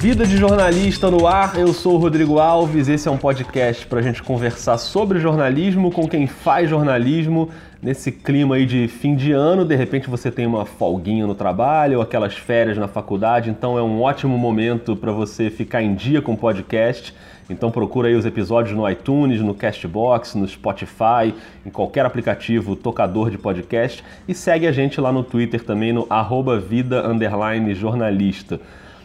Vida de jornalista no ar, eu sou o Rodrigo Alves. Esse é um podcast para a gente conversar sobre jornalismo com quem faz jornalismo nesse clima aí de fim de ano. De repente você tem uma folguinha no trabalho ou aquelas férias na faculdade, então é um ótimo momento para você ficar em dia com o podcast. Então procura aí os episódios no iTunes, no Castbox, no Spotify, em qualquer aplicativo tocador de podcast e segue a gente lá no Twitter também no vida jornalista.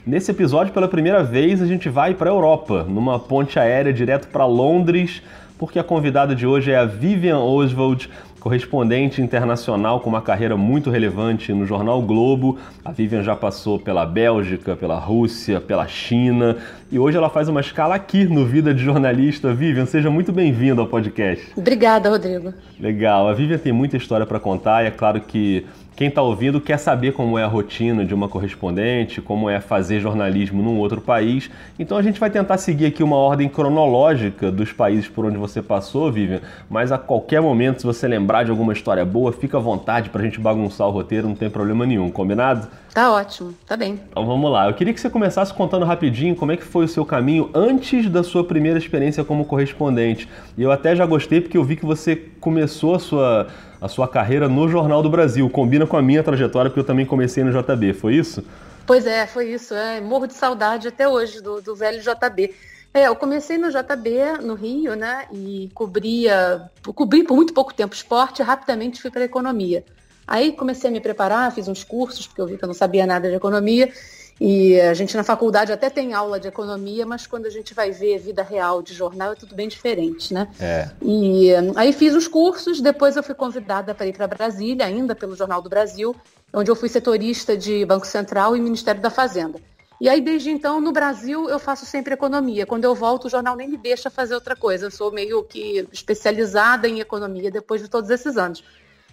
Nesse episódio, pela primeira vez, a gente vai para a Europa, numa ponte aérea direto para Londres, porque a convidada de hoje é a Vivian Oswald, correspondente internacional com uma carreira muito relevante no jornal Globo. A Vivian já passou pela Bélgica, pela Rússia, pela China e hoje ela faz uma escala aqui no Vida de Jornalista. Vivian, seja muito bem-vinda ao podcast. Obrigada, Rodrigo. Legal. A Vivian tem muita história para contar e é claro que quem está ouvindo quer saber como é a rotina de uma correspondente, como é fazer jornalismo num outro país. Então a gente vai tentar seguir aqui uma ordem cronológica dos países por onde você passou, Vivian. Mas a qualquer momento, se você lembrar de alguma história boa, fica à vontade para a gente bagunçar o roteiro, não tem problema nenhum, combinado? Tá ótimo, tá bem. Então vamos lá. Eu queria que você começasse contando rapidinho como é que foi o seu caminho antes da sua primeira experiência como correspondente. E eu até já gostei porque eu vi que você começou a sua a sua carreira no Jornal do Brasil. Combina com a minha trajetória, porque eu também comecei no JB, foi isso? Pois é, foi isso. É, morro de saudade até hoje do, do velho JB. É, eu comecei no JB, no Rio, né? E cobria, cobri por muito pouco tempo esporte, rapidamente fui para economia. Aí comecei a me preparar, fiz uns cursos, porque eu vi que eu não sabia nada de economia, e a gente na faculdade até tem aula de economia, mas quando a gente vai ver a vida real de jornal é tudo bem diferente, né? É. E aí fiz os cursos, depois eu fui convidada para ir para Brasília, ainda pelo Jornal do Brasil, onde eu fui setorista de Banco Central e Ministério da Fazenda. E aí, desde então, no Brasil, eu faço sempre economia. Quando eu volto, o jornal nem me deixa fazer outra coisa. Eu sou meio que especializada em economia depois de todos esses anos.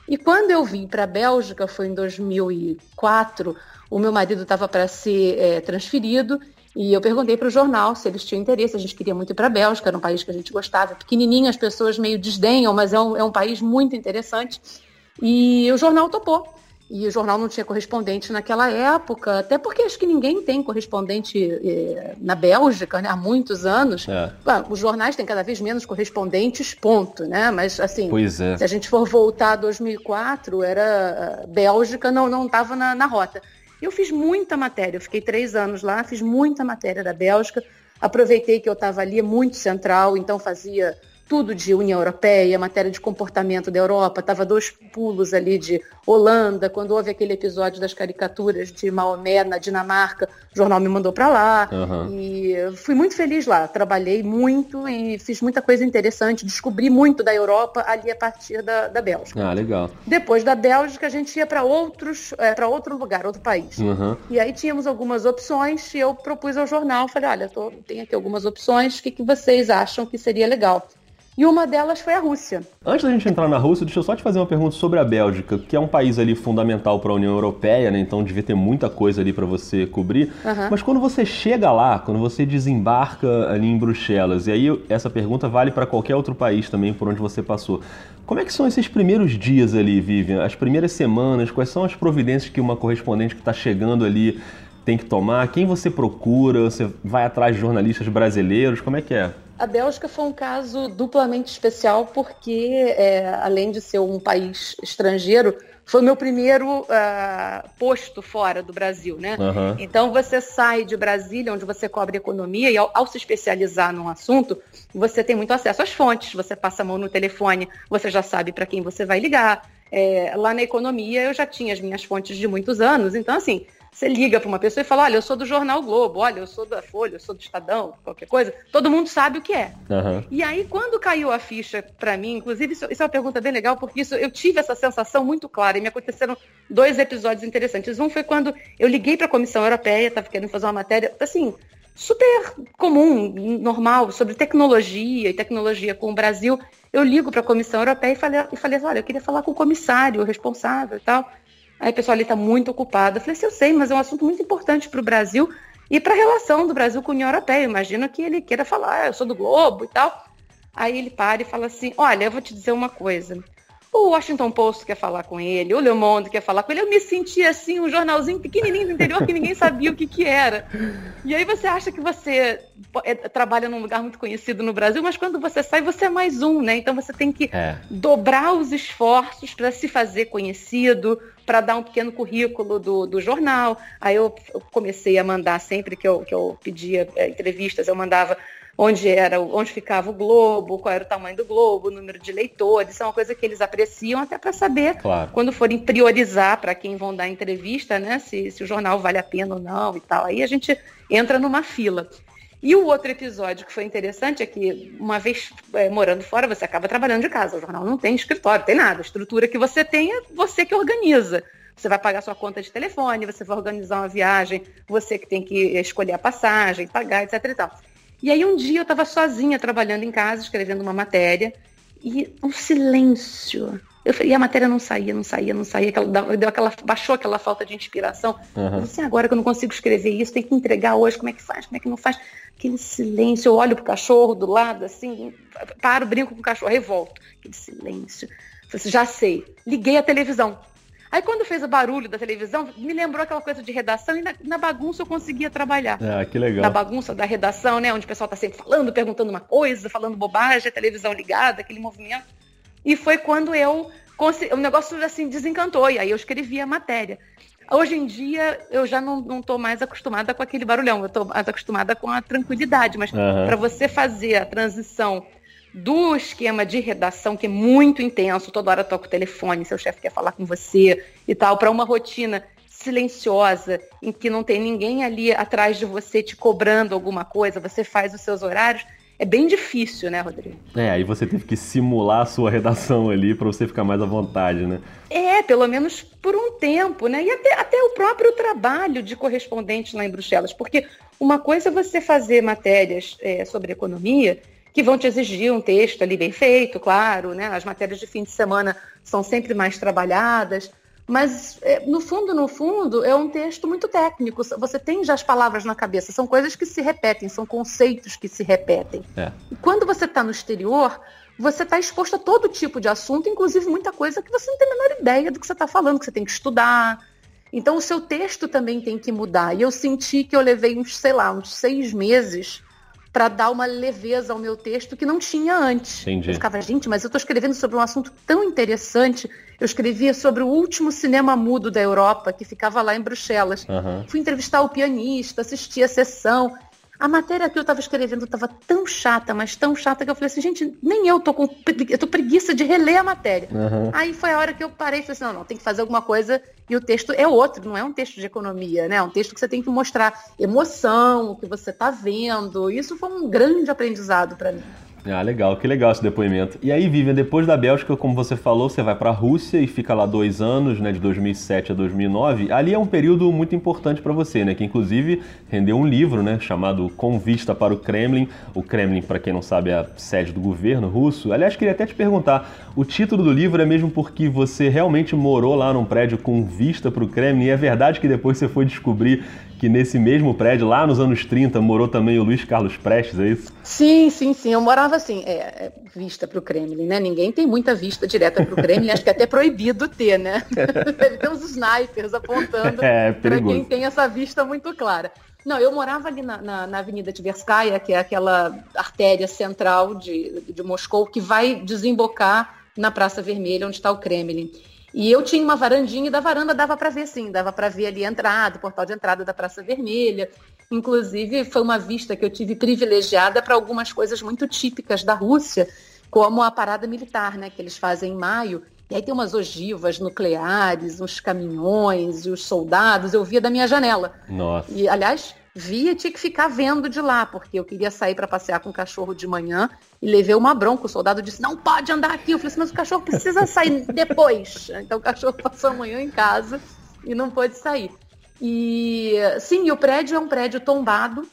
E quando eu vim para a Bélgica, foi em 2004, o meu marido estava para ser é, transferido e eu perguntei para o jornal se eles tinham interesse. A gente queria muito ir para a Bélgica, era um país que a gente gostava. Pequenininho, as pessoas meio desdenham, mas é um, é um país muito interessante. E o jornal topou. E o jornal não tinha correspondente naquela época, até porque acho que ninguém tem correspondente eh, na Bélgica, né, há muitos anos. É. os jornais têm cada vez menos correspondentes, ponto, né? Mas assim, é. se a gente for voltar a 2004, era Bélgica não não estava na, na rota. Eu fiz muita matéria, eu fiquei três anos lá, fiz muita matéria da Bélgica, aproveitei que eu estava ali, muito central, então fazia tudo de União Europeia, matéria de comportamento da Europa, estava dois pulos ali de Holanda, quando houve aquele episódio das caricaturas de Maomé na Dinamarca, o jornal me mandou para lá uhum. e fui muito feliz lá, trabalhei muito e fiz muita coisa interessante, descobri muito da Europa ali a partir da, da Bélgica. Ah, legal. Depois da Bélgica a gente ia para outros, é, para outro lugar, outro país. Uhum. E aí tínhamos algumas opções e eu propus ao jornal, falei, olha, tô, tem aqui algumas opções, o que, que vocês acham que seria legal? E uma delas foi a Rússia. Antes da gente entrar na Rússia, deixa eu só te fazer uma pergunta sobre a Bélgica, que é um país ali fundamental para a União Europeia, né? Então devia ter muita coisa ali para você cobrir. Uhum. Mas quando você chega lá, quando você desembarca ali em Bruxelas, e aí essa pergunta vale para qualquer outro país também por onde você passou. Como é que são esses primeiros dias ali, Vivian? As primeiras semanas? Quais são as providências que uma correspondente que está chegando ali tem que tomar? Quem você procura? Você vai atrás de jornalistas brasileiros? Como é que é? A Bélgica foi um caso duplamente especial porque, é, além de ser um país estrangeiro, foi o meu primeiro uh, posto fora do Brasil, né? Uhum. Então você sai de Brasília, onde você cobre economia, e ao, ao, se especializar num assunto, você tem muito acesso às fontes, você passa a mão no telefone, você já sabe para quem você vai ligar. É, lá na economia eu já tinha as minhas fontes de muitos anos, então assim, você liga para uma pessoa e fala, olha, eu sou do Jornal Globo, olha, eu sou da Folha, eu sou do Estadão, qualquer coisa. Todo mundo sabe o que é. Uhum. E aí, quando caiu a ficha para mim, inclusive, isso, isso, é uma pergunta bem legal, porque isso, eu tive essa sensação muito clara e me aconteceram dois episódios interessantes. Um foi quando eu liguei para a Comissão Europeia, estava querendo fazer uma matéria, assim, super comum, normal, sobre tecnologia e tecnologia com o Brasil. Eu ligo para a Comissão Europeia e falei, e falei, olha, eu queria falar com o comissário, o responsável e tal. Aí o pessoal ali está muito ocupado. Eu falei assim, eu sei, mas é um assunto muito importante para o Brasil e para a relação do Brasil com a União Europeia. Imagina que ele queira falar, ah, eu sou do Globo e tal. Aí ele para e fala assim, olha, eu vou te dizer uma coisa. O Washington Post quer falar com ele, o Le Monde quer falar com ele. Eu me sentia assim, um jornalzinho pequenininho do interior que ninguém sabia o que, que era. E aí você acha que você é, trabalha num lugar muito conhecido no Brasil, mas quando você sai, você é mais um, né? Então você tem que é. dobrar os esforços para se fazer conhecido, para dar um pequeno currículo do, do jornal. Aí eu, eu comecei a mandar sempre que eu, que eu pedia é, entrevistas, eu mandava onde era, onde ficava o globo, qual era o tamanho do globo, o número de leitores, isso é uma coisa que eles apreciam até para saber claro. quando forem priorizar para quem vão dar entrevista, né, se, se o jornal vale a pena ou não e tal. Aí a gente entra numa fila. E o outro episódio que foi interessante é que, uma vez é, morando fora, você acaba trabalhando de casa. O jornal não tem escritório, tem nada. A estrutura que você tem é você que organiza. Você vai pagar sua conta de telefone, você vai organizar uma viagem, você que tem que escolher a passagem, pagar, etc. E tal. E aí um dia eu estava sozinha trabalhando em casa, escrevendo uma matéria, e um silêncio. Eu, e a matéria não saía, não saía, não saía, aquela, deu aquela, baixou aquela falta de inspiração. Uhum. Eu disse, assim, agora que eu não consigo escrever isso, tem que entregar hoje, como é que faz, como é que não faz? Aquele silêncio, eu olho pro cachorro do lado, assim, paro, brinco com o cachorro, aí volto. Aquele silêncio. Eu falei, já sei. Liguei a televisão. Aí quando fez o barulho da televisão, me lembrou aquela coisa de redação e na, na bagunça eu conseguia trabalhar. Ah, que legal. Na bagunça da redação, né? Onde o pessoal está sempre falando, perguntando uma coisa, falando bobagem, a televisão ligada, aquele movimento. E foi quando eu o negócio assim desencantou e aí eu escrevi a matéria. Hoje em dia eu já não estou mais acostumada com aquele barulhão, eu estou mais acostumada com a tranquilidade, mas uhum. para você fazer a transição do esquema de redação, que é muito intenso, toda hora toca o telefone, seu chefe quer falar com você e tal, para uma rotina silenciosa, em que não tem ninguém ali atrás de você te cobrando alguma coisa, você faz os seus horários, é bem difícil, né, Rodrigo? É, aí você teve que simular a sua redação ali para você ficar mais à vontade, né? É, pelo menos por um tempo, né? E até, até o próprio trabalho de correspondente lá em Bruxelas, porque uma coisa é você fazer matérias é, sobre economia que vão te exigir um texto ali bem feito, claro, né? As matérias de fim de semana são sempre mais trabalhadas, mas é, no fundo, no fundo, é um texto muito técnico. Você tem já as palavras na cabeça, são coisas que se repetem, são conceitos que se repetem. É. E quando você está no exterior, você está exposto a todo tipo de assunto, inclusive muita coisa que você não tem a menor ideia do que você está falando, que você tem que estudar. Então o seu texto também tem que mudar. E eu senti que eu levei uns, sei lá, uns seis meses para dar uma leveza ao meu texto que não tinha antes. Entendi. Eu ficava, gente, mas eu estou escrevendo sobre um assunto tão interessante. Eu escrevia sobre o último cinema mudo da Europa, que ficava lá em Bruxelas. Uhum. Fui entrevistar o pianista, assisti a sessão. A matéria que eu estava escrevendo estava tão chata, mas tão chata que eu falei assim, gente, nem eu tô com eu tô preguiça de reler a matéria. Uhum. Aí foi a hora que eu parei e falei assim, não, não, tem que fazer alguma coisa e o texto é outro, não é um texto de economia, né? É um texto que você tem que mostrar emoção, o que você está vendo. Isso foi um grande aprendizado para mim. Ah, legal, que legal esse depoimento. E aí, Vivian, depois da Bélgica, como você falou, você vai para a Rússia e fica lá dois anos, né, de 2007 a 2009. Ali é um período muito importante para você, né, que inclusive rendeu um livro, né, chamado Com Vista para o Kremlin. O Kremlin, para quem não sabe, é a sede do governo russo. Aliás, queria até te perguntar, o título do livro é mesmo porque você realmente morou lá num prédio com vista para o Kremlin? E é verdade que depois você foi descobrir que nesse mesmo prédio, lá nos anos 30, morou também o Luiz Carlos Prestes, é isso? Sim, sim, sim. Eu morava assim, é, é vista para o Kremlin, né? Ninguém tem muita vista direta para o Kremlin, acho que é até proibido ter, né? tem uns snipers apontando é, para quem tem essa vista muito clara. Não, eu morava ali na, na, na, Avenida Tverskaya, que é aquela artéria central de, de Moscou, que vai desembocar na Praça Vermelha, onde está o Kremlin. E eu tinha uma varandinha e da varanda dava para ver sim, dava para ver ali a entrada, o portal de entrada da Praça Vermelha. Inclusive, foi uma vista que eu tive privilegiada para algumas coisas muito típicas da Rússia, como a parada militar, né, que eles fazem em maio. E aí tem umas ogivas nucleares, uns caminhões e os soldados, eu via da minha janela. Nossa. E, aliás, via tinha que ficar vendo de lá, porque eu queria sair para passear com o cachorro de manhã e levei uma bronca. O soldado disse: não pode andar aqui. Eu falei assim, mas o cachorro precisa sair depois. Então o cachorro passou a manhã em casa e não pôde sair. E sim, o prédio é um prédio tombado.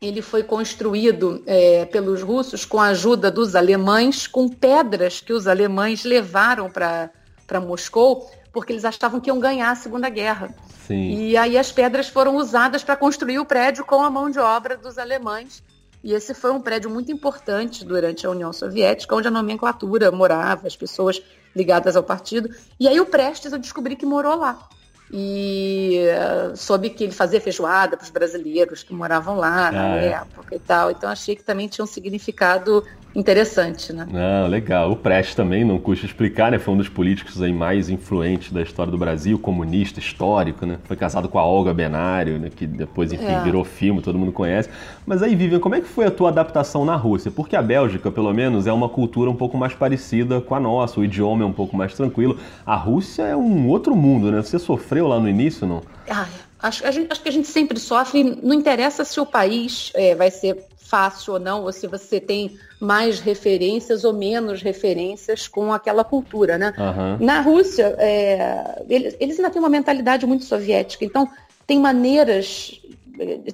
Ele foi construído é, pelos russos com a ajuda dos alemães, com pedras que os alemães levaram para Moscou, porque eles achavam que iam ganhar a Segunda Guerra. Sim. E aí as pedras foram usadas para construir o prédio com a mão de obra dos alemães. E esse foi um prédio muito importante durante a União Soviética, onde a nomenclatura morava, as pessoas ligadas ao partido. E aí o Prestes eu descobri que morou lá e uh, soube que ele fazia feijoada para os brasileiros que moravam lá ah, na é. época e tal. Então achei que também tinha um significado interessante, né? Ah, legal. O Prestes também, não custa explicar, né? Foi um dos políticos aí mais influentes da história do Brasil, comunista, histórico, né? Foi casado com a Olga Benário, né? que depois, enfim, é. virou filme, todo mundo conhece. Mas aí, Vivian, como é que foi a tua adaptação na Rússia? Porque a Bélgica, pelo menos, é uma cultura um pouco mais parecida com a nossa, o idioma é um pouco mais tranquilo. A Rússia é um outro mundo, né? Você sofreu sofreu lá no início, não? Ah, acho, gente, acho que a gente sempre sofre, não interessa se o país é, vai ser fácil ou não, ou se você tem mais referências ou menos referências com aquela cultura, né? Uhum. Na Rússia, é, eles, eles ainda têm uma mentalidade muito soviética, então tem maneiras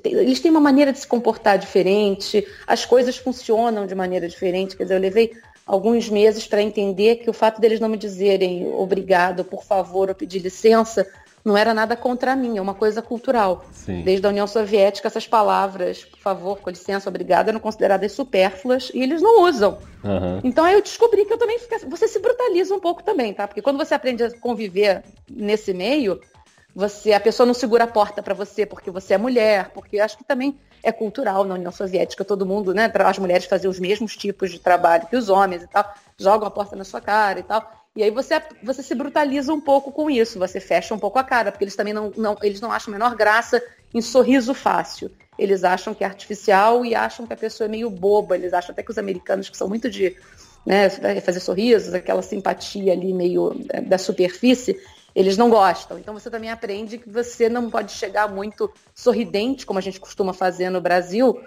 eles têm uma maneira de se comportar diferente, as coisas funcionam de maneira diferente. Quer dizer, eu levei alguns meses para entender que o fato deles não me dizerem obrigado, por favor, ou pedir licença, não era nada contra mim, é uma coisa cultural. Sim. Desde a União Soviética, essas palavras, por favor, com licença, obrigada, eram consideradas supérfluas e eles não usam. Uhum. Então aí eu descobri que eu também fiquei. Você se brutaliza um pouco também, tá? Porque quando você aprende a conviver nesse meio, você a pessoa não segura a porta para você porque você é mulher, porque acho que também é cultural na União Soviética, todo mundo, né? As mulheres faziam os mesmos tipos de trabalho que os homens e tal, jogam a porta na sua cara e tal. E aí você, você se brutaliza um pouco com isso, você fecha um pouco a cara, porque eles também não, não, eles não acham a menor graça em sorriso fácil. Eles acham que é artificial e acham que a pessoa é meio boba. Eles acham até que os americanos, que são muito de né, fazer sorrisos, aquela simpatia ali meio é, da superfície, eles não gostam. Então você também aprende que você não pode chegar muito sorridente, como a gente costuma fazer no Brasil,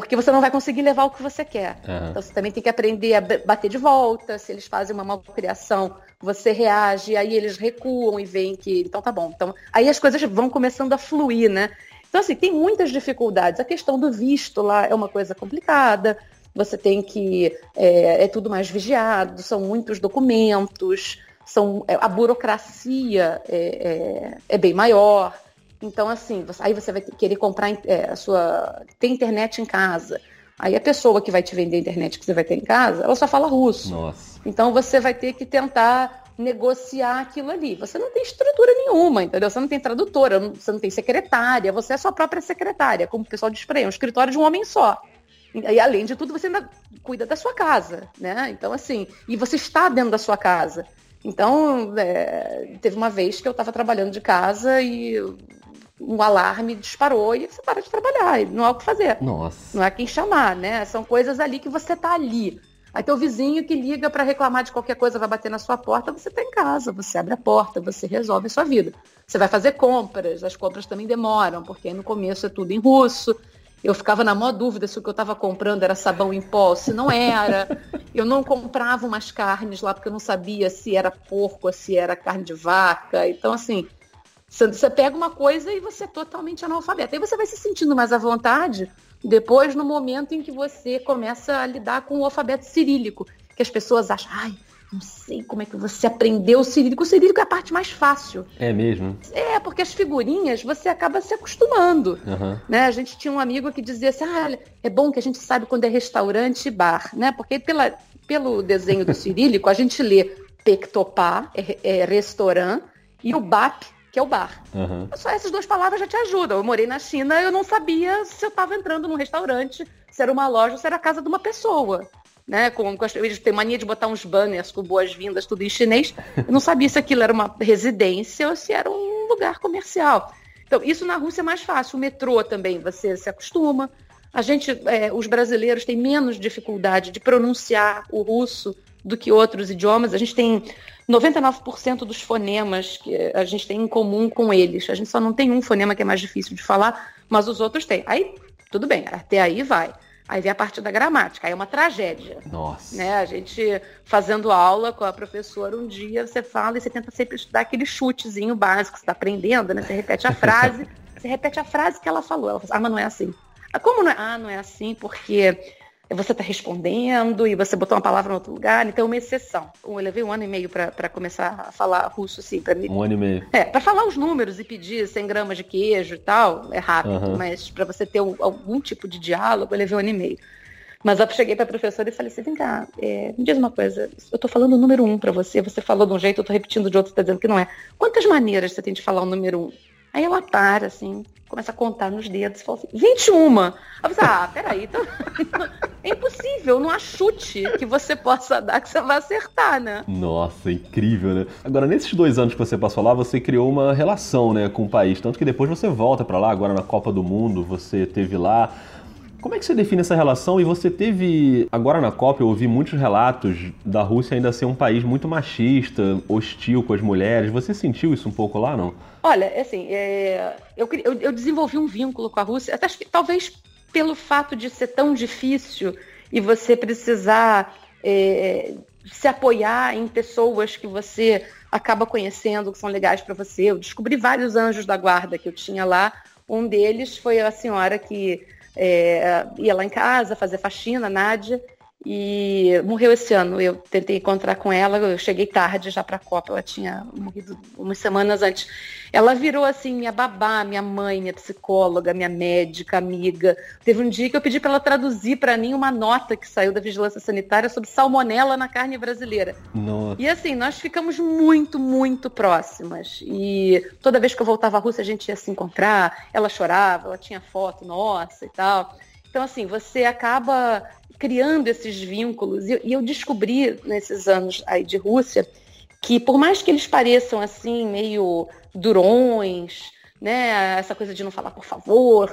porque você não vai conseguir levar o que você quer. Uhum. Então você também tem que aprender a bater de volta. Se eles fazem uma malcriação, você reage, aí eles recuam e veem que. Então tá bom. Então, aí as coisas vão começando a fluir, né? Então, assim, tem muitas dificuldades. A questão do visto lá é uma coisa complicada. Você tem que. É, é tudo mais vigiado, são muitos documentos, são, é, a burocracia é, é, é bem maior. Então, assim, aí você vai querer comprar é, a sua. ter internet em casa. Aí a pessoa que vai te vender a internet que você vai ter em casa, ela só fala russo. Nossa. Então você vai ter que tentar negociar aquilo ali. Você não tem estrutura nenhuma, entendeu? Você não tem tradutora, você não tem secretária, você é sua própria secretária, como o pessoal diz para é um escritório de um homem só. E além de tudo, você ainda cuida da sua casa, né? Então, assim, e você está dentro da sua casa. Então, é, teve uma vez que eu estava trabalhando de casa e um alarme disparou e você para de trabalhar. Não há o que fazer. Nossa. Não há quem chamar, né? São coisas ali que você tá ali. Aí teu vizinho que liga para reclamar de qualquer coisa vai bater na sua porta, você tá em casa, você abre a porta, você resolve a sua vida. Você vai fazer compras, as compras também demoram, porque no começo é tudo em russo. Eu ficava na maior dúvida se o que eu estava comprando era sabão em pó, se não era. Eu não comprava umas carnes lá porque eu não sabia se era porco, se era carne de vaca. Então, assim, você pega uma coisa e você é totalmente analfabeto. Aí você vai se sentindo mais à vontade depois no momento em que você começa a lidar com o alfabeto cirílico, que as pessoas acham, ai, não sei como é que você aprendeu o cirílico. O cirílico é a parte mais fácil. É mesmo? É, porque as figurinhas você acaba se acostumando. Uhum. Né? A gente tinha um amigo que dizia assim, ah, é bom que a gente sabe quando é restaurante e bar, né? Porque pela, pelo desenho do cirílico, a gente lê Pectopá, é, é restaurant, e o BAP que é o bar. Uhum. Só essas duas palavras já te ajudam. Eu morei na China, eu não sabia se eu estava entrando num restaurante, se era uma loja, se era a casa de uma pessoa. Né, com, com eles têm mania de botar uns banners com boas-vindas, tudo em chinês. Eu não sabia se aquilo era uma residência ou se era um lugar comercial. Então, isso na Rússia é mais fácil. O metrô também, você se acostuma. A gente, é, os brasileiros têm menos dificuldade de pronunciar o russo do que outros idiomas. A gente tem 99% dos fonemas que a gente tem em comum com eles. A gente só não tem um fonema que é mais difícil de falar, mas os outros têm. Aí, tudo bem, até aí vai. Aí vem a parte da gramática, aí é uma tragédia. Nossa. Né? A gente fazendo aula com a professora, um dia você fala e você tenta sempre estudar aquele chutezinho básico, você está aprendendo, né? Você repete a frase, você repete a frase que ela falou. Ela fala, ah, mas não é assim. Ah, como não é? Ah, não é assim porque você está respondendo e você botou uma palavra em outro lugar, então é uma exceção. Eu levei um ano e meio para começar a falar russo, assim, para mim. Um ano e meio. É, para falar os números e pedir 100 gramas de queijo e tal, é rápido, uhum. mas para você ter um, algum tipo de diálogo, eu levei um ano e meio. Mas eu cheguei para a professora e falei assim, vem cá, é, me diz uma coisa, eu estou falando o número um para você, você falou de um jeito, eu estou repetindo de outro, está dizendo que não é. Quantas maneiras você tem de falar o número um? Aí ela para, assim, começa a contar nos dedos, fala assim, 21. Eu falei, ah, peraí, então... é impossível, não há chute que você possa dar que você vai acertar, né? Nossa, incrível, né? Agora, nesses dois anos que você passou lá, você criou uma relação, né, com o país, tanto que depois você volta para lá, agora na Copa do Mundo, você teve lá, como é que você define essa relação? E você teve, agora na Copa, eu ouvi muitos relatos da Rússia ainda ser um país muito machista, hostil com as mulheres. Você sentiu isso um pouco lá, não? Olha, é assim, é, eu, eu, eu, desenvolvi um vínculo com a Rússia, até que talvez pelo fato de ser tão difícil e você precisar é, se apoiar em pessoas que você acaba conhecendo, que são legais para você. Eu descobri vários anjos da guarda que eu tinha lá. Um deles foi a senhora que é, ia lá em casa fazer faxina, Nádia, e morreu esse ano. Eu tentei encontrar com ela, eu cheguei tarde já para a Copa, ela tinha morrido umas semanas antes. Ela virou assim minha babá, minha mãe, minha psicóloga, minha médica, amiga. Teve um dia que eu pedi para ela traduzir para mim uma nota que saiu da vigilância sanitária sobre salmonela na carne brasileira. Nossa. E assim, nós ficamos muito, muito próximas. E toda vez que eu voltava à Rússia, a gente ia se encontrar, ela chorava, ela tinha foto nossa e tal. Então, assim, você acaba criando esses vínculos. E, eu descobri nesses anos aí de Rússia que por mais que eles pareçam assim meio durões, né, essa coisa de não falar por favor,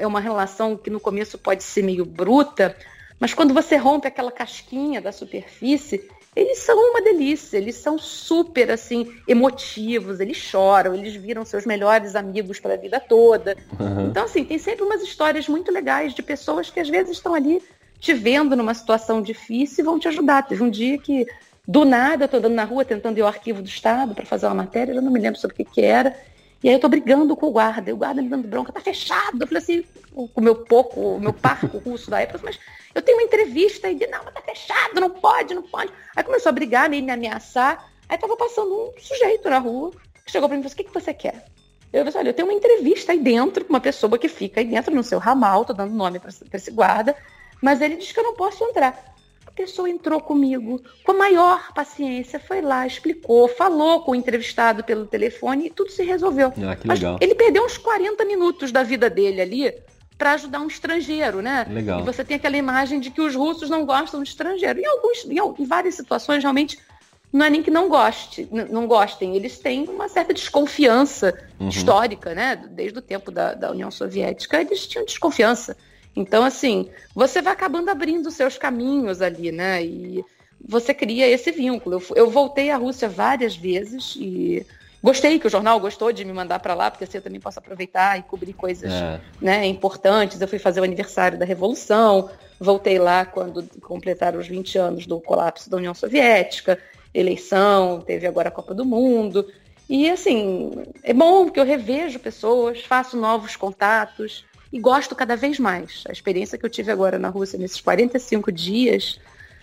é uma relação que no começo pode ser meio bruta, mas quando você rompe aquela casquinha da superfície, eles são uma delícia, eles são super assim emotivos, eles choram, eles viram seus melhores amigos para a vida toda. Uhum. Então assim, tem sempre umas histórias muito legais de pessoas que às vezes estão ali te vendo numa situação difícil e vão te ajudar. Teve um dia que, do nada, eu estou andando na rua tentando ir ao arquivo do Estado para fazer uma matéria, eu não me lembro sobre o que, que era. E aí eu tô brigando com o guarda, e o guarda me dando bronca, tá fechado. Eu falei assim, com o meu pouco, o meu parco russo da época, mas eu tenho uma entrevista e não, mas tá fechado, não pode, não pode. Aí começou a brigar, meio me ameaçar. Aí tava passando um sujeito na rua, que chegou para mim e falou assim, o que, que você quer? Eu falei, assim, olha, eu tenho uma entrevista aí dentro com uma pessoa que fica aí dentro no seu ramal, tô dando nome para esse guarda. Mas ele diz que eu não posso entrar. A pessoa entrou comigo com a maior paciência, foi lá, explicou, falou com o entrevistado pelo telefone e tudo se resolveu. Ah, que legal. Mas ele perdeu uns 40 minutos da vida dele ali para ajudar um estrangeiro, né? Legal. E você tem aquela imagem de que os russos não gostam de estrangeiro. Em, alguns, em, em várias situações, realmente, não é nem que não goste, não gostem, eles têm uma certa desconfiança uhum. histórica, né? Desde o tempo da, da União Soviética, eles tinham desconfiança. Então, assim, você vai acabando abrindo seus caminhos ali, né? E você cria esse vínculo. Eu, eu voltei à Rússia várias vezes e gostei que o jornal gostou de me mandar para lá, porque assim eu também posso aproveitar e cobrir coisas é. né, importantes. Eu fui fazer o aniversário da Revolução, voltei lá quando completaram os 20 anos do colapso da União Soviética, eleição, teve agora a Copa do Mundo. E assim, é bom porque eu revejo pessoas, faço novos contatos e gosto cada vez mais. A experiência que eu tive agora na Rússia nesses 45 dias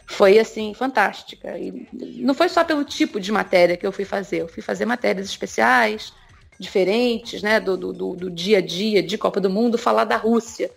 foi assim fantástica. E não foi só pelo tipo de matéria que eu fui fazer, eu fui fazer matérias especiais, diferentes, né, do, do, do dia a dia de Copa do Mundo, falar da Rússia.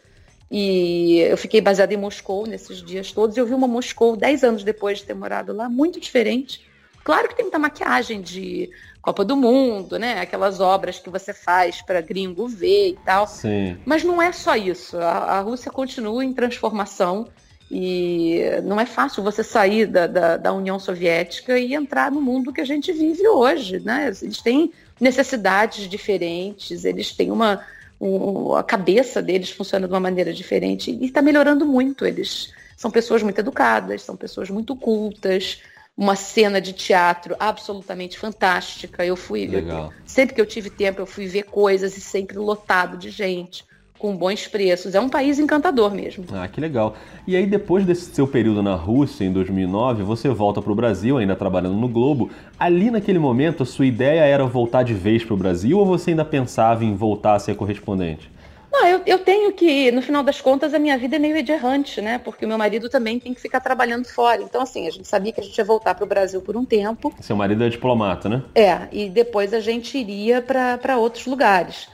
E eu fiquei baseada em Moscou nesses dias todos e eu vi uma Moscou 10 anos depois de ter morado lá, muito diferente. Claro que tem muita maquiagem de Copa do Mundo, né? Aquelas obras que você faz para gringo ver e tal. Sim. Mas não é só isso. A, a, Rússia continua em transformação e não é fácil você sair da, da, da, União Soviética e entrar no mundo que a gente vive hoje, né? Eles têm necessidades diferentes, eles têm uma um, a cabeça deles funciona de uma maneira diferente e está melhorando muito. Eles são pessoas muito educadas, são pessoas muito cultas, uma cena de teatro absolutamente fantástica. Eu fui, eu, sempre que eu tive tempo, eu fui ver coisas e sempre lotado de gente, com bons preços. É um país encantador mesmo. Ah, que legal. E aí, depois desse seu período na Rússia, em 2009, você volta para o Brasil, ainda trabalhando no Globo. Ali, naquele momento, a sua ideia era voltar de vez para o Brasil ou você ainda pensava em voltar a ser correspondente? Não, eu, eu tenho que, no final das contas, a minha vida é meio errante, né? Porque o meu marido também tem que ficar trabalhando fora. Então, assim, a gente sabia que a gente ia voltar para o Brasil por um tempo. Seu marido é diplomata, né? É, e depois a gente iria para outros lugares.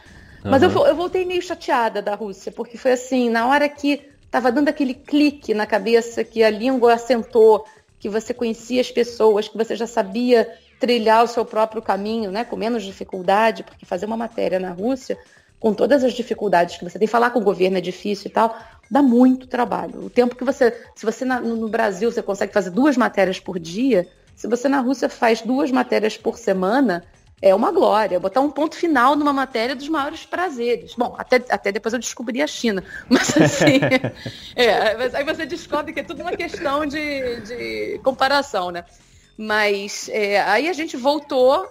Uhum. Mas eu, eu voltei meio chateada da Rússia, porque foi assim, na hora que estava dando aquele clique na cabeça que a língua assentou, que você conhecia as pessoas, que você já sabia trilhar o seu próprio caminho, né, com menos dificuldade, porque fazer uma matéria na Rússia com todas as dificuldades que você tem, falar com o governo é difícil e tal, dá muito trabalho. O tempo que você, se você na, no Brasil você consegue fazer duas matérias por dia, se você na Rússia faz duas matérias por semana, é uma glória. Botar um ponto final numa matéria dos maiores prazeres. Bom, até, até depois eu descobri a China. Mas assim, é, mas aí você descobre que é tudo uma questão de, de comparação, né? Mas é, aí a gente voltou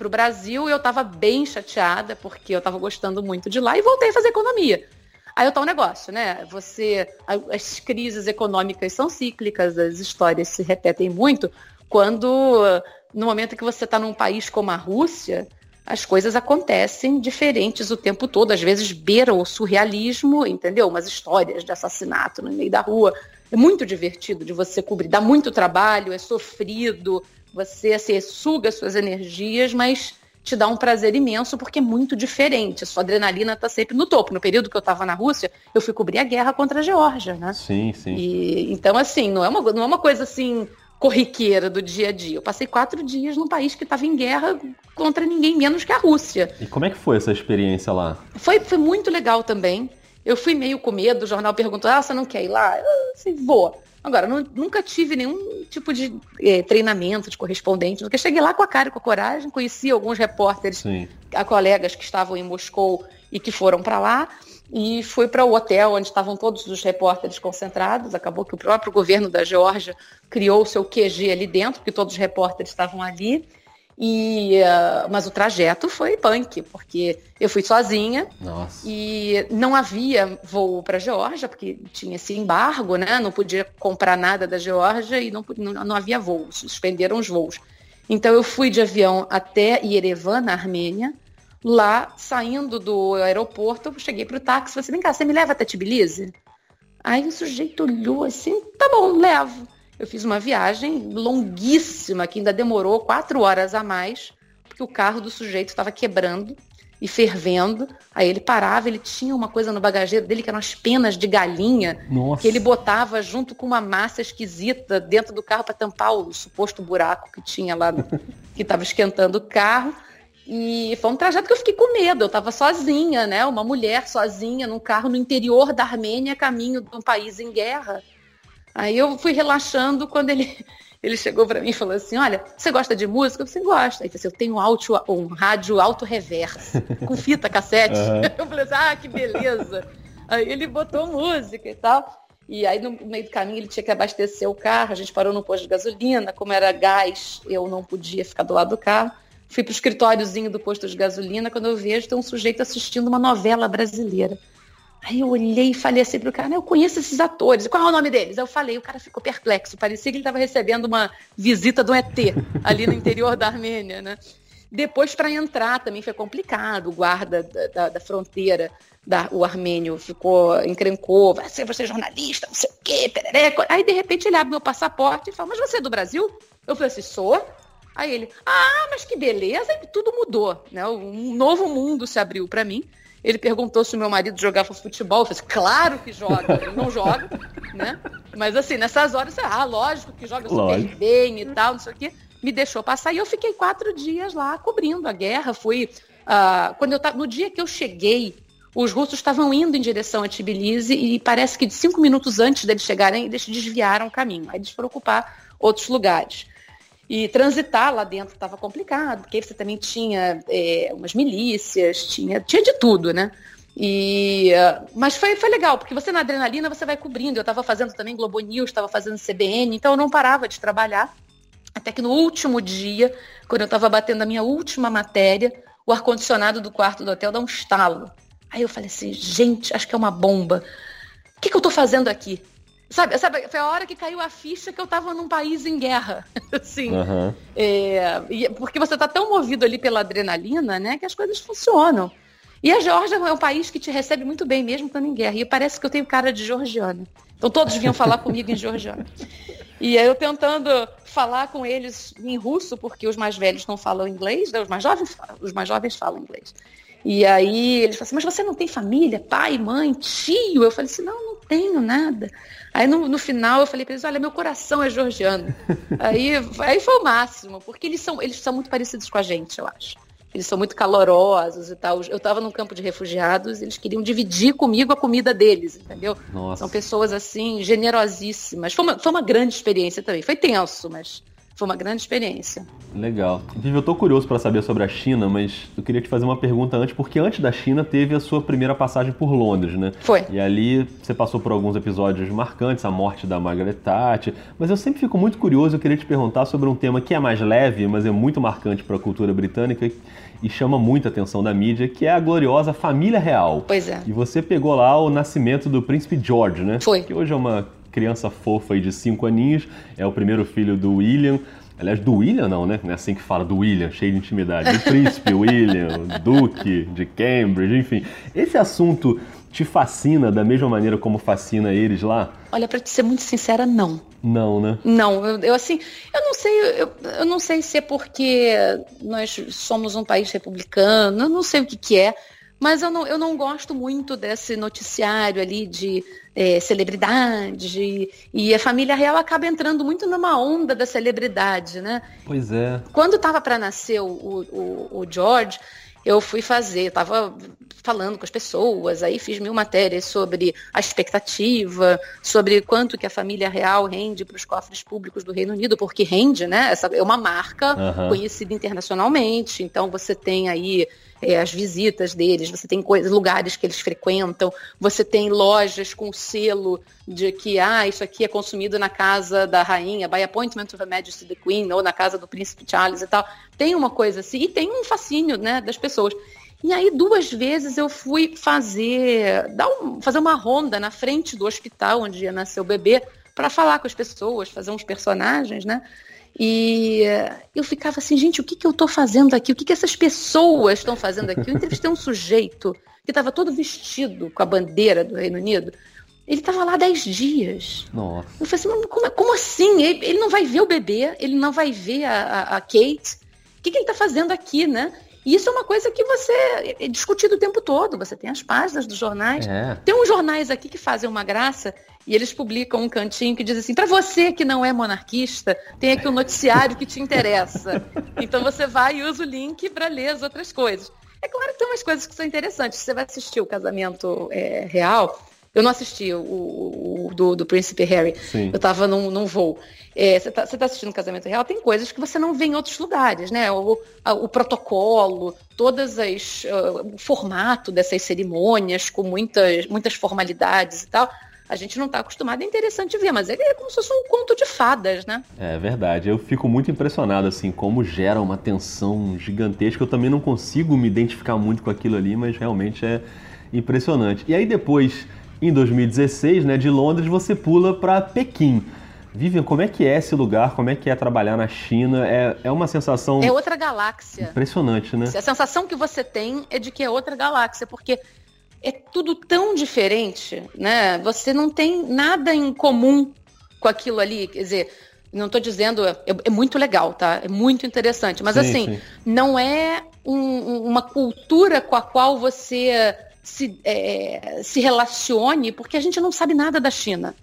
para o Brasil e eu estava bem chateada, porque eu estava gostando muito de lá e voltei a fazer economia. Aí eu tá um negócio, né? Você. As crises econômicas são cíclicas, as histórias se repetem muito, quando no momento que você está num país como a Rússia, as coisas acontecem diferentes o tempo todo, às vezes beiram o surrealismo, entendeu? Umas histórias de assassinato no meio da rua. É muito divertido de você cobrir, dá muito trabalho, é sofrido, você assim, suga suas energias, mas te dá um prazer imenso porque é muito diferente. A sua adrenalina está sempre no topo. No período que eu estava na Rússia, eu fui cobrir a guerra contra a Geórgia, né? Sim, sim. E, então, assim, não é, uma, não é uma coisa assim corriqueira do dia a dia. Eu passei quatro dias num país que estava em guerra contra ninguém menos que a Rússia. E como é que foi essa experiência lá? Foi, foi muito legal também. Eu fui meio com medo, o jornal perguntou, ah, você não quer ir lá? Eu assim, vou. Agora, não, nunca tive nenhum tipo de é, treinamento de correspondente, porque cheguei lá com a cara e com a coragem, conheci alguns repórteres, a colegas que estavam em Moscou e que foram para lá, e fui para o hotel onde estavam todos os repórteres concentrados. Acabou que o próprio governo da Geórgia criou o seu QG ali dentro, porque todos os repórteres estavam ali. E, uh, mas o trajeto foi punk, porque eu fui sozinha Nossa. e não havia voo para Geórgia, porque tinha esse embargo, né? Não podia comprar nada da Geórgia e não, não, não havia voo, suspenderam os voos. Então eu fui de avião até Yerevan, na Armênia. Lá, saindo do aeroporto, eu cheguei para o táxi e falei assim, vem cá, você me leva até Tbilisi? Aí o sujeito olhou assim, tá bom, levo eu fiz uma viagem longuíssima, que ainda demorou quatro horas a mais, porque o carro do sujeito estava quebrando e fervendo. Aí ele parava, ele tinha uma coisa no bagageiro dele que eram as penas de galinha, Nossa. que ele botava junto com uma massa esquisita dentro do carro para tampar o suposto buraco que tinha lá, que estava esquentando o carro. E foi um trajeto que eu fiquei com medo. Eu estava sozinha, né? Uma mulher sozinha num carro no interior da Armênia, caminho de um país em guerra. Aí eu fui relaxando quando ele, ele chegou para mim e falou assim: Olha, você gosta de música? Você gosta. Aí disse, eu tenho um, um rádio alto reverso, com fita cassete. Uhum. Eu falei assim: Ah, que beleza. Aí ele botou música e tal. E aí, no meio do caminho, ele tinha que abastecer o carro. A gente parou no posto de gasolina. Como era gás, eu não podia ficar do lado do carro. Fui pro escritóriozinho do posto de gasolina. Quando eu vejo, tem um sujeito assistindo uma novela brasileira. Aí eu olhei e falei assim pro cara, eu conheço esses atores, qual é o nome deles? Eu falei, o cara ficou perplexo, parecia que ele estava recebendo uma visita do ET ali no interior da Armênia, né? Depois, para entrar, também foi complicado. O guarda da, da, da fronteira, da, o armênio, ficou, encrencou. Você, você é jornalista, não sei o quê, perereco. Aí, de repente, ele abre meu passaporte e fala, mas você é do Brasil? Eu falei assim, sou. Aí ele, ah, mas que beleza. E tudo mudou, né? Um novo mundo se abriu para mim. Ele perguntou se o meu marido jogava futebol. Eu falei, claro que joga, ele não joga, né? Mas assim, nessas horas, ah, lógico que joga super lógico. bem e tal, não sei o quê. Me deixou passar e eu fiquei quatro dias lá cobrindo a guerra. Fui. Uh, quando eu no dia que eu cheguei, os russos estavam indo em direção a Tbilisi e parece que de cinco minutos antes deles chegarem, eles desviaram o caminho. Aí eles foram ocupar outros lugares. E transitar lá dentro estava complicado, porque você também tinha é, umas milícias, tinha, tinha de tudo, né? E, mas foi, foi legal, porque você na adrenalina você vai cobrindo. Eu estava fazendo também Globo News, estava fazendo CBN, então eu não parava de trabalhar. Até que no último dia, quando eu estava batendo a minha última matéria, o ar-condicionado do quarto do hotel dá um estalo. Aí eu falei assim, gente, acho que é uma bomba. O que, que eu estou fazendo aqui? Sabe, sabe, foi a hora que caiu a ficha que eu estava num país em guerra. assim, uhum. é, porque você está tão movido ali pela adrenalina, né, que as coisas funcionam. E a Geórgia é um país que te recebe muito bem, mesmo estando em guerra. E parece que eu tenho cara de georgiana. Então todos vinham falar comigo em georgiano. E aí eu tentando falar com eles em russo, porque os mais velhos não falam inglês, né? os, mais jovens, os mais jovens falam inglês. E aí eles falaram assim, mas você não tem família, pai, mãe, tio? Eu falei assim, não, não tenho nada. Aí no, no final eu falei para eles, olha, meu coração é georgiano. aí, aí foi o máximo, porque eles são, eles são muito parecidos com a gente, eu acho. Eles são muito calorosos e tal. Eu estava num campo de refugiados, eles queriam dividir comigo a comida deles, entendeu? Nossa. São pessoas assim, generosíssimas. Foi uma, foi uma grande experiência também. Foi tenso, mas foi uma grande experiência. Legal. Vivi, eu tô curioso para saber sobre a China, mas eu queria te fazer uma pergunta antes, porque antes da China teve a sua primeira passagem por Londres, né? Foi. E ali você passou por alguns episódios marcantes, a morte da Margaret Thatcher, mas eu sempre fico muito curioso, eu queria te perguntar sobre um tema que é mais leve, mas é muito marcante para a cultura britânica e chama muita atenção da mídia, que é a gloriosa família real. Pois é. E você pegou lá o nascimento do príncipe George, né? Foi. Que hoje é uma criança fofa aí de 5 aninhos, é o primeiro filho do William. Aliás, do William não, né? Não é assim que fala do William, cheio de intimidade. Do príncipe William, Duque de Cambridge, enfim. Esse assunto te fascina da mesma maneira como fascina eles lá? Olha, para te ser muito sincera, não. Não, né? Não, eu, eu assim, eu não sei, eu, eu, não sei se é porque nós somos um país republicano, eu não sei o que, que é, mas eu não, eu não gosto muito desse noticiário ali de é, celebridade. E a família real acaba entrando muito numa onda da celebridade, né? Pois é. Quando estava para nascer o, o, o George, eu fui fazer, estava falando com as pessoas, aí fiz mil matérias sobre a expectativa, sobre quanto que a família real rende para os cofres públicos do Reino Unido, porque rende, né? Essa é uma marca uhum. conhecida internacionalmente, então você tem aí é, as visitas deles, você tem coisas, lugares que eles frequentam, você tem lojas com selo de que ah, isso aqui é consumido na casa da rainha, by appointment of a Majesty the Queen, ou na casa do príncipe Charles e tal. Tem uma coisa assim, e tem um fascínio né, das pessoas. E aí, duas vezes eu fui fazer, dar um, fazer uma ronda na frente do hospital onde ia nascer o bebê, para falar com as pessoas, fazer uns personagens, né? E eu ficava assim, gente, o que, que eu estou fazendo aqui? O que, que essas pessoas estão fazendo aqui? Eu entrevistei um sujeito que estava todo vestido com a bandeira do Reino Unido. Ele estava lá dez dias. Nossa. Eu falei assim, como, como assim? Ele, ele, não vai ver o bebê, ele não vai ver a, a, a Kate. O que, que ele está fazendo aqui, né? E isso é uma coisa que você é discutido o tempo todo. Você tem as páginas dos jornais. É. Tem uns jornais aqui que fazem uma graça e eles publicam um cantinho que diz assim: para você que não é monarquista, tem aqui um noticiário que te interessa. Então você vai e usa o link para ler as outras coisas. É claro que tem umas coisas que são interessantes. Você vai assistir o casamento é, real. Eu não assisti o, o, o do, do, Príncipe Harry. Sim. Eu estava num, num voo. É, você está tá assistindo o Casamento Real, tem coisas que você não vê em outros lugares, né? O, a, o protocolo, todas as. Uh, o formato dessas cerimônias, com muitas, muitas formalidades e tal a gente não está acostumado, é interessante ver, mas é como se fosse um conto de fadas, né? É verdade, eu fico muito impressionado, assim, como gera uma tensão gigantesca. Eu também não consigo me identificar muito com aquilo ali, mas realmente é impressionante. E aí depois, em 2016, né, de Londres, você pula para Pequim. Vivian, como é que é esse lugar? Como é que é trabalhar na China? É, é uma sensação. É outra galáxia. Impressionante, né? A sensação que você tem é de que é outra galáxia, porque é tudo tão diferente, né? Você não tem nada em comum com aquilo ali, quer dizer, não estou dizendo, é, é, muito legal, tá? É muito interessante, mas sim, assim, sim. não é um, uma cultura com a qual você se, é, se relacione, porque a gente não sabe nada da China.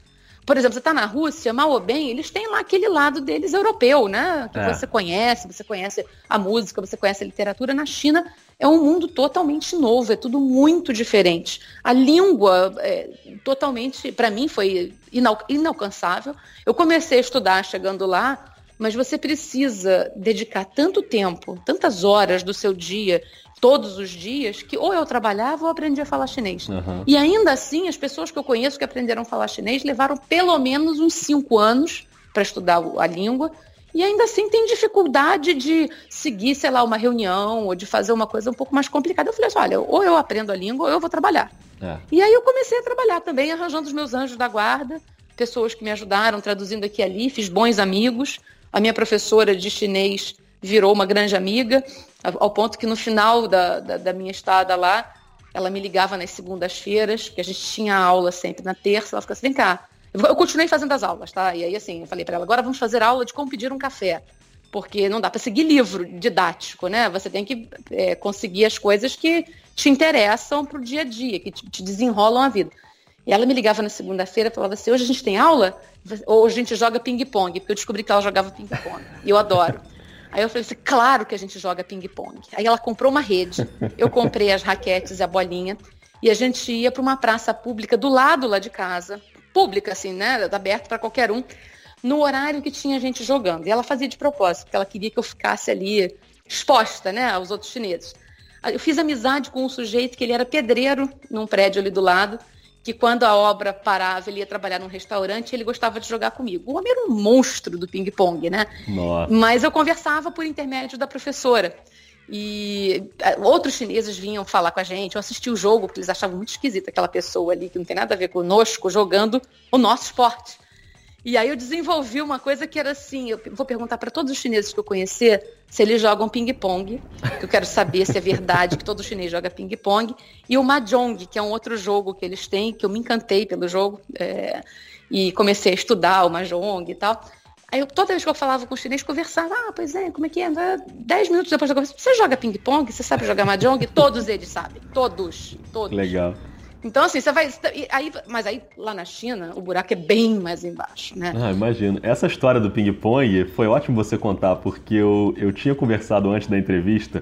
Por exemplo, você está na Rússia, mal ou bem, eles têm lá aquele lado deles europeu, né? Que é. você conhece, você conhece a música, você conhece a literatura. Na China é um mundo totalmente novo, é tudo muito diferente. A língua é totalmente, para mim, foi inal inalcançável. Eu comecei a estudar chegando lá, mas você precisa dedicar tanto tempo, tantas horas do seu dia todos os dias, que ou eu trabalhava ou aprendi a falar chinês. Uhum. E ainda assim, as pessoas que eu conheço que aprenderam a falar chinês levaram pelo menos uns cinco anos para estudar a língua. E ainda assim tem dificuldade de seguir, sei lá, uma reunião ou de fazer uma coisa um pouco mais complicada. Eu falei assim, olha, ou eu aprendo a língua ou eu vou trabalhar. É. E aí eu comecei a trabalhar também, arranjando os meus anjos da guarda, pessoas que me ajudaram, traduzindo aqui e ali, fiz bons amigos. A minha professora de chinês virou uma grande amiga, ao ponto que no final da, da, da minha estada lá, ela me ligava nas segundas-feiras, porque a gente tinha aula sempre na terça, ela ficava assim, vem cá. Eu continuei fazendo as aulas, tá? E aí, assim, eu falei para ela, agora vamos fazer aula de como pedir um café. Porque não dá para seguir livro didático, né? Você tem que é, conseguir as coisas que te interessam para o dia a dia, que te, te desenrolam a vida. E ela me ligava na segunda-feira e falava assim, hoje a gente tem aula? Ou a gente joga ping-pong? Porque eu descobri que ela jogava ping-pong. E eu adoro. Aí eu falei assim, claro que a gente joga ping-pong. Aí ela comprou uma rede, eu comprei as raquetes e a bolinha, e a gente ia para uma praça pública do lado lá de casa, pública assim, né, aberta para qualquer um, no horário que tinha gente jogando. E ela fazia de propósito, porque ela queria que eu ficasse ali exposta, né, aos outros chineses. Eu fiz amizade com um sujeito que ele era pedreiro num prédio ali do lado, que quando a obra parava, ele ia trabalhar num restaurante e ele gostava de jogar comigo. O homem era um monstro do ping-pong, né? Nossa. Mas eu conversava por intermédio da professora. E eh, outros chineses vinham falar com a gente, eu assisti o jogo, porque eles achavam muito esquisita aquela pessoa ali, que não tem nada a ver conosco, jogando o nosso esporte. E aí eu desenvolvi uma coisa que era assim, eu vou perguntar para todos os chineses que eu conhecer se eles jogam ping-pong, que eu quero saber se é verdade que todo chinês joga ping-pong, e o mahjong, que é um outro jogo que eles têm, que eu me encantei pelo jogo, é, e comecei a estudar o mahjong e tal. Aí eu, toda vez que eu falava com o chinês, conversava, ah, pois é, como é que é? Dez minutos depois da conversa, você joga ping-pong? Você sabe jogar mahjong? Todos eles sabem, todos, todos. Legal. Então, assim, você vai. Aí, mas aí, lá na China, o buraco é bem mais embaixo, né? Ah, imagino. Essa história do ping-pong foi ótimo você contar, porque eu, eu tinha conversado antes da entrevista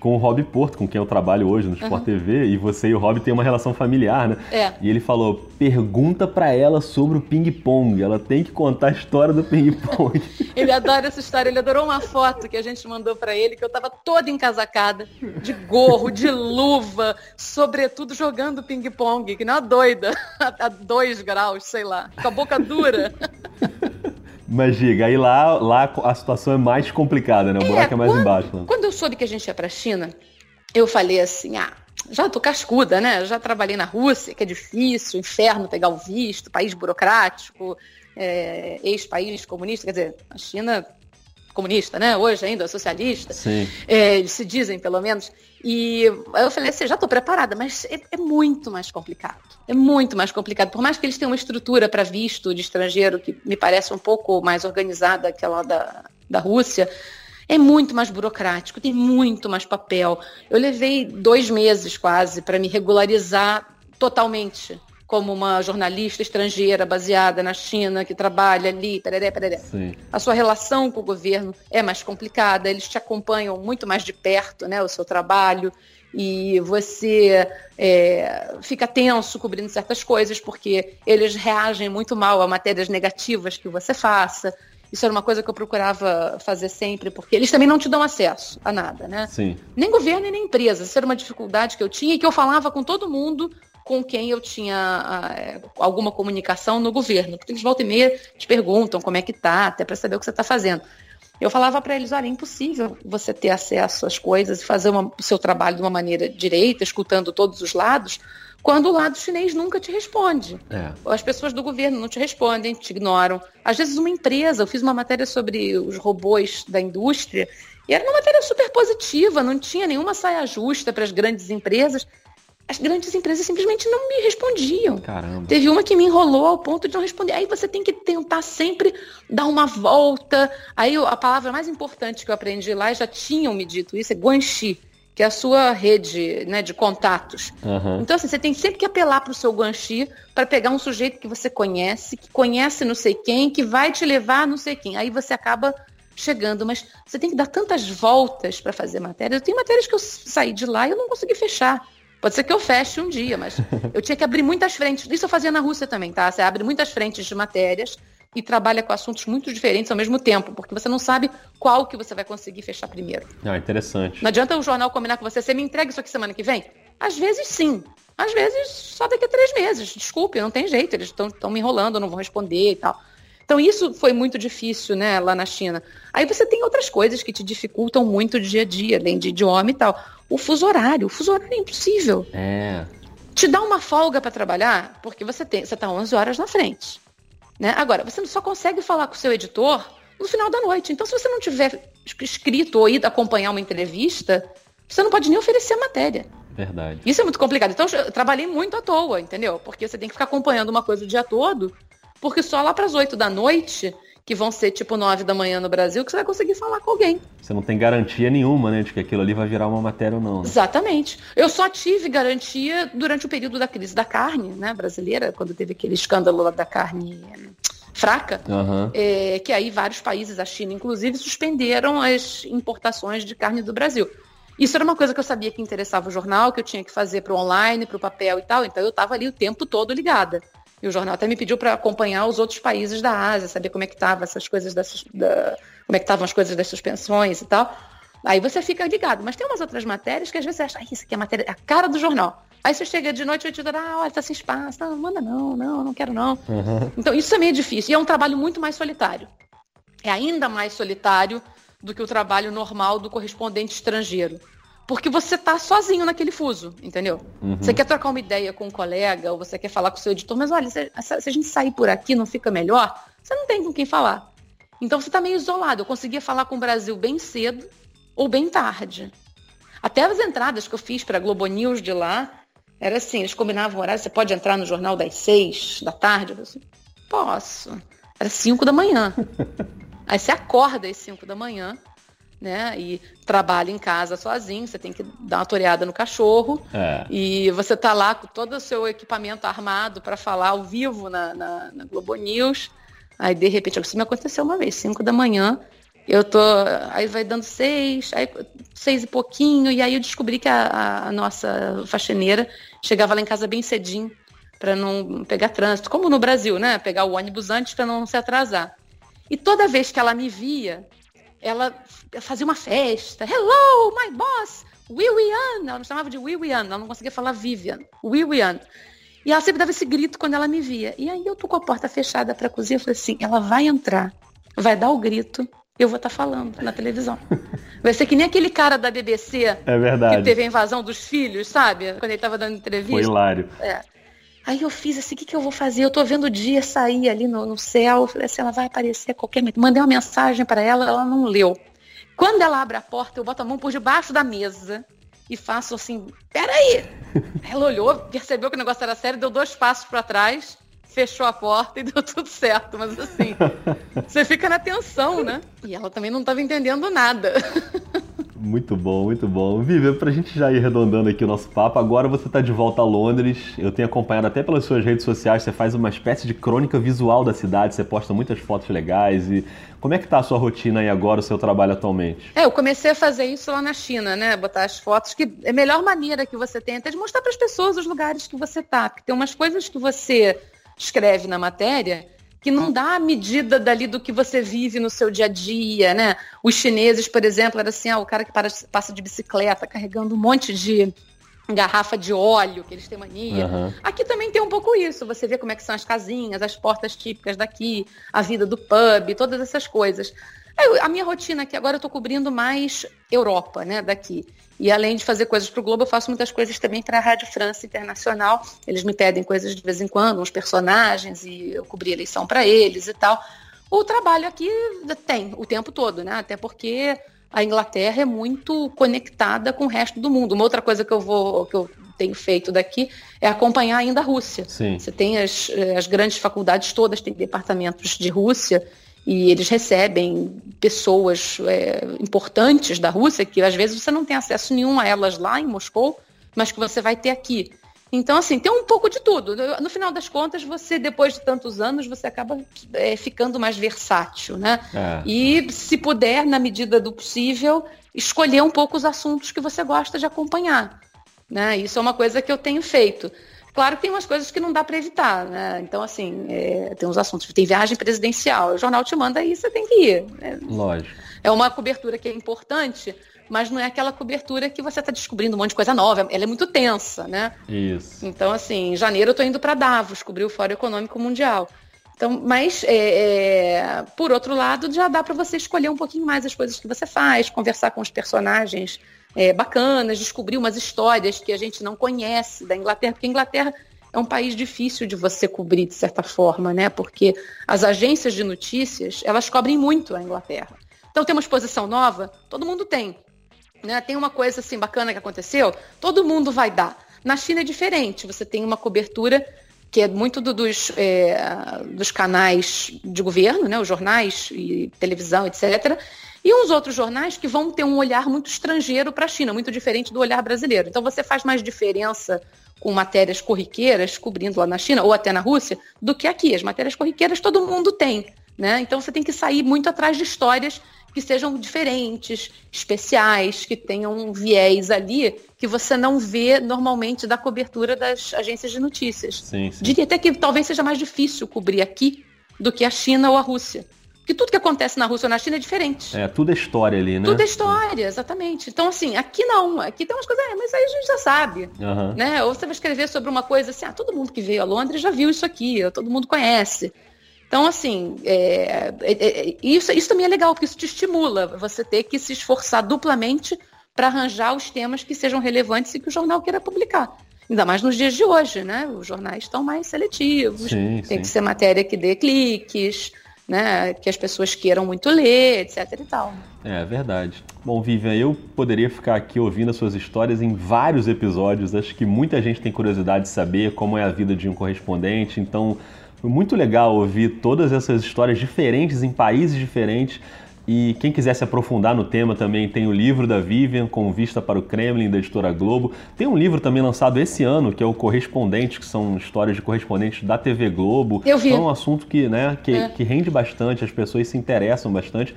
com o Rob Porto, com quem eu trabalho hoje no Sport uhum. TV, e você e o Rob têm uma relação familiar, né? É. E ele falou: pergunta para ela sobre o ping-pong. Ela tem que contar a história do ping-pong. ele adora essa história. Ele adorou uma foto que a gente mandou para ele, que eu tava toda encasacada, de gorro, de luva, sobretudo jogando ping-pong, que não é doida, a dois graus, sei lá, com a boca dura. Mas diga, aí lá, lá a situação é mais complicada, né? O é, buraco é mais quando, embaixo. Né? Quando eu soube que a gente ia para a China, eu falei assim, ah, já tô cascuda, né? Já trabalhei na Rússia, que é difícil, inferno pegar o visto, país burocrático, é, ex-país comunista, quer dizer, a China comunista, né? Hoje ainda socialista. É, eles se dizem, pelo menos. E eu falei assim, já estou preparada, mas é, é, muito mais complicado. É muito mais complicado. Por mais que eles tenham uma estrutura para visto de estrangeiro que me parece um pouco mais organizada que aquela da, da Rússia, é muito mais burocrático, tem muito mais papel. Eu levei dois meses quase para me regularizar totalmente como uma jornalista estrangeira baseada na China, que trabalha ali, pereré, pereré. Sim. A sua relação com o governo é mais complicada, eles te acompanham muito mais de perto, né, o seu trabalho, e você é, fica tenso cobrindo certas coisas, porque eles reagem muito mal a matérias negativas que você faça. Isso era uma coisa que eu procurava fazer sempre, porque eles também não te dão acesso a nada, né? Sim. Nem governo e nem empresa. Isso era uma dificuldade que eu tinha e que eu falava com todo mundo com quem eu tinha é, alguma comunicação no governo. Porque eles volta e meia te perguntam como é que tá, até para saber o que você está fazendo. Eu falava para eles, olha, é impossível você ter acesso às coisas e fazer uma, o seu trabalho de uma maneira direita, escutando todos os lados, quando o lado chinês nunca te responde. É. As pessoas do governo não te respondem, te ignoram. Às vezes uma empresa, eu fiz uma matéria sobre os robôs da indústria, e era uma matéria super positiva, não tinha nenhuma saia justa para as grandes empresas as grandes empresas simplesmente não me respondiam. Caramba. Teve uma que me enrolou ao ponto de não responder. Aí você tem que tentar sempre dar uma volta. Aí a palavra mais importante que eu aprendi lá, já tinham me dito isso, é guanxi, que é a sua rede né, de contatos. Uhum. Então, assim, você tem sempre que apelar para o seu guanxi para pegar um sujeito que você conhece, que conhece não sei quem, que vai te levar não sei quem. Aí você acaba chegando, mas você tem que dar tantas voltas para fazer matéria. Eu tenho matérias que eu saí de lá e eu não consegui fechar Pode ser que eu feche um dia, mas eu tinha que abrir muitas frentes. Isso eu fazia na Rússia também, tá? Você abre muitas frentes de matérias e trabalha com assuntos muito diferentes ao mesmo tempo, porque você não sabe qual que você vai conseguir fechar primeiro. Ah, interessante. Não adianta o jornal combinar com você, você me entrega isso aqui semana que vem? Às vezes sim. Às vezes só daqui a três meses. Desculpe, não tem jeito, eles estão me enrolando, não vão responder e tal. Então isso foi muito difícil, né, lá na China. Aí você tem outras coisas que te dificultam muito o dia a dia, além de idioma e tal. O fuso horário, o fuso horário é impossível. É. Te dá uma folga para trabalhar, porque você tem, você tá 11 horas na frente. Né? Agora, você só consegue falar com o seu editor no final da noite. Então, se você não tiver escrito ou ido acompanhar uma entrevista, você não pode nem oferecer a matéria. Verdade. Isso é muito complicado. Então eu trabalhei muito à toa, entendeu? Porque você tem que ficar acompanhando uma coisa o dia todo, porque só lá para as 8 da noite que vão ser tipo 9 da manhã no Brasil, que você vai conseguir falar com alguém. Você não tem garantia nenhuma, né, de que aquilo ali vai virar uma matéria ou não. Né? Exatamente. Eu só tive garantia durante o período da crise da carne, né, brasileira, quando teve aquele escândalo lá da carne fraca, uhum. é, que aí vários países, a China inclusive, suspenderam as importações de carne do Brasil. Isso era uma coisa que eu sabia que interessava o jornal, que eu tinha que fazer para o online, para o papel e tal, então eu estava ali o tempo todo ligada. E o jornal até me pediu para acompanhar os outros países da Ásia, saber como é que estavam essas coisas das, da, como é que estavam as coisas das suspensões e tal. Aí você fica ligado. Mas tem umas outras matérias que às vezes você acha, ah, isso aqui é a matéria, a cara do jornal. Aí você chega de noite e te diz, ah, olha, tá sem espaço. Não, manda não, não, não quero não. Uhum. Então isso é meio difícil. E é um trabalho muito mais solitário. É ainda mais solitário do que o trabalho normal do correspondente estrangeiro. Porque você tá sozinho naquele fuso, entendeu? Uhum. Você quer trocar uma ideia com um colega, ou você quer falar com o seu editor, mas olha, se, se a gente sair por aqui não fica melhor, você não tem com quem falar. Então você tá meio isolado. Eu conseguia falar com o Brasil bem cedo ou bem tarde. Até as entradas que eu fiz para a Globo News de lá, era assim, eles combinavam horário, você pode entrar no jornal das seis da tarde? Eu assim, posso. Era cinco da manhã. Aí você acorda às cinco da manhã, né? E trabalha em casa sozinho, você tem que dar uma toreada no cachorro. É. E você tá lá com todo o seu equipamento armado para falar ao vivo na, na, na, Globo News. Aí, de repente, isso me aconteceu uma vez, 5 da manhã. Eu tô. Aí vai dando seis, aí seis e pouquinho, e aí eu descobri que a, a nossa faxineira chegava lá em casa bem cedinho para não pegar trânsito, como no Brasil, né? Pegar o ônibus antes para não se atrasar. E toda vez que ela me ela fazia uma festa. Hello, my boss, Willian. Ela me chamava de Willian, ela não conseguia falar Vivian. Willian. E ela sempre dava esse grito quando ela me via. E aí eu tô com a porta fechada para a cozinha, eu falei assim, ela vai entrar, vai dar o grito, eu vou estar tá falando na televisão. Vai ser que nem aquele cara da BBC é verdade. que teve a invasão dos filhos, sabe? Quando ele estava dando entrevista. Foi hilário. É. Aí eu fiz assim, o que, que eu vou fazer? Eu tô vendo o dia sair ali no, no céu. Eu falei assim, ela vai aparecer a qualquer momento. Mandei uma mensagem para ela, ela não leu. Quando ela abre a porta, eu boto a mão por debaixo da mesa e faço assim, peraí! Ela olhou, percebeu que o negócio era sério, deu dois passos para trás, fechou a porta e deu tudo certo. Mas assim, você fica na tensão, né? E ela também não estava entendendo nada. Muito bom, muito bom. Vivian, pra gente já ir arredondando aqui o nosso papo, agora você tá de volta a Londres. Eu tenho acompanhado até pelas suas redes sociais, você faz uma espécie de crônica visual da cidade, você posta muitas fotos legais e como é que tá a sua rotina aí agora, o seu trabalho atualmente? É, eu comecei a fazer isso lá na China, né? Botar as fotos, que é a melhor maneira que você tem até de mostrar para as pessoas os lugares que você tá. Porque tem umas coisas que você escreve na matéria que não dá a medida dali do que você vive no seu dia a dia, né? Os chineses, por exemplo, era assim, ah, o cara que para, passa de bicicleta carregando um monte de garrafa de óleo, que eles têm mania. Uhum. Aqui também tem um pouco isso. Você vê como é que são as casinhas, as portas típicas daqui, a vida do pub, todas essas coisas. A minha rotina aqui agora eu estou cobrindo mais Europa, né, daqui. E além de fazer coisas para o Globo, eu faço muitas coisas também para a Rádio França Internacional. Eles me pedem coisas de vez em quando, uns personagens, e eu cobri eleição para eles e tal. O trabalho aqui tem o tempo todo, né? Até porque a Inglaterra é muito conectada com o resto do mundo. Uma outra coisa que eu vou que eu tenho feito daqui é acompanhar ainda a Rússia. Sim. Você tem as, as grandes faculdades todas, tem departamentos de Rússia e eles recebem pessoas é, importantes da Rússia, que às vezes você não tem acesso nenhum a elas lá em Moscou, mas que você vai ter aqui. Então, assim, tem um pouco de tudo. No final das contas, você, depois de tantos anos, você acaba é, ficando mais versátil, né? É. E, se puder, na medida do possível, escolher um pouco os assuntos que você gosta de acompanhar. Né? Isso é uma coisa que eu tenho feito. Claro que tem umas coisas que não dá para evitar, né? Então, assim, é, tem uns assuntos. Tem viagem presidencial, o jornal te manda aí, você tem que ir. Né? Lógico. É uma cobertura que é importante, mas não é aquela cobertura que você está descobrindo um monte de coisa nova. Ela é muito tensa, né? Isso. Então, assim, em janeiro eu estou indo para Davos, cobrir o Fórum Econômico Mundial. Então, mas, é, é, por outro lado, já dá para você escolher um pouquinho mais as coisas que você faz, conversar com os personagens é, bacanas, descobrir umas histórias que a gente não conhece da Inglaterra, porque a Inglaterra é um país difícil de você cobrir de certa forma, né? Porque as agências de notícias, elas cobrem muito a Inglaterra. Então tem uma exposição nova, todo mundo tem. Né? Tem uma coisa assim bacana que aconteceu, todo mundo vai dar. Na China é diferente, você tem uma cobertura que é muito do, dos, é, dos canais de governo, né, os jornais e televisão, etc. E uns outros jornais que vão ter um olhar muito estrangeiro para a China, muito diferente do olhar brasileiro. Então você faz mais diferença com matérias corriqueiras cobrindo lá na China ou até na Rússia do que aqui. As matérias corriqueiras todo mundo tem. Né? Então você tem que sair muito atrás de histórias que sejam diferentes, especiais, que tenham um viés ali que você não vê normalmente da cobertura das agências de notícias. Sim, sim. Diria até que talvez seja mais difícil cobrir aqui do que a China ou a Rússia. Porque tudo que acontece na Rússia ou na China é diferente. É, tudo é história ali, né? Tudo é história, exatamente. Então, assim, aqui não. Aqui tem umas coisas, é, mas aí a gente já sabe. Uhum. Né? Ou você vai escrever sobre uma coisa assim, ah, todo mundo que veio a Londres já viu isso aqui, todo mundo conhece. Então, assim, é, é, é, isso, isso também é legal, porque isso te estimula você ter que se esforçar duplamente para arranjar os temas que sejam relevantes e que o jornal queira publicar. Ainda mais nos dias de hoje, né? Os jornais estão mais seletivos, sim, tem sim. que ser matéria que dê cliques, né? Que as pessoas queiram muito ler, etc e tal. É verdade. Bom, Vivian, eu poderia ficar aqui ouvindo as suas histórias em vários episódios. Acho que muita gente tem curiosidade de saber como é a vida de um correspondente, então foi muito legal ouvir todas essas histórias diferentes em países diferentes. E quem quiser se aprofundar no tema também tem o livro da Vivian, Com Vista para o Kremlin, da editora Globo. Tem um livro também lançado esse ano, que é o Correspondente, que são histórias de correspondentes da TV Globo. Eu vi. Então é um assunto que, né, que, é. que rende bastante, as pessoas se interessam bastante.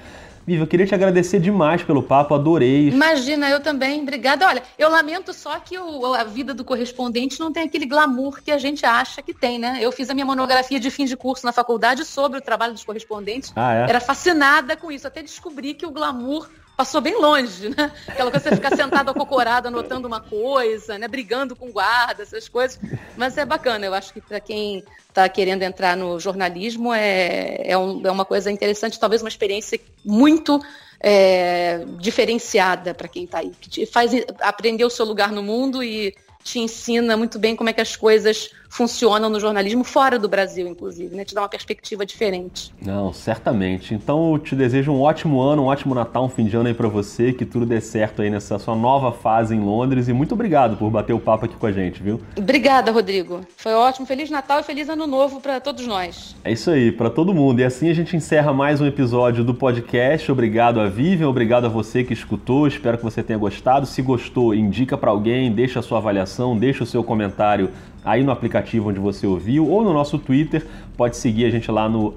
Viva, eu queria te agradecer demais pelo papo, adorei. Imagina, eu também, obrigada. Olha, eu lamento só que o, a vida do correspondente não tem aquele glamour que a gente acha que tem, né? Eu fiz a minha monografia de fim de curso na faculdade sobre o trabalho dos correspondentes. Ah, é? Era fascinada com isso, até descobri que o glamour passou bem longe, né? Aquela coisa de ficar sentado acocorado anotando uma coisa, né? Brigando com guarda, essas coisas. Mas é bacana, eu acho que para quem está querendo entrar no jornalismo é, é, um, é, uma coisa interessante, talvez uma experiência muito é, diferenciada para quem está aí, que te faz aprender o seu lugar no mundo e te ensina muito bem como é que as coisas funcionam no jornalismo fora do Brasil, inclusive, né? Te dá uma perspectiva diferente. Não, certamente. Então eu te desejo um ótimo ano, um ótimo Natal, um fim de ano aí para você, que tudo dê certo aí nessa sua nova fase em Londres e muito obrigado por bater o papo aqui com a gente, viu? Obrigada, Rodrigo. Foi ótimo. Feliz Natal e feliz ano novo para todos nós. É isso aí, para todo mundo. E assim a gente encerra mais um episódio do podcast. Obrigado a Vivian, obrigado a você que escutou. Espero que você tenha gostado. Se gostou, indica para alguém, deixa a sua avaliação, deixa o seu comentário aí no aplicativo onde você ouviu ou no nosso Twitter. Pode seguir a gente lá no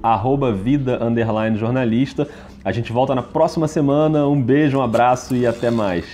vida jornalista. A gente volta na próxima semana. Um beijo, um abraço e até mais.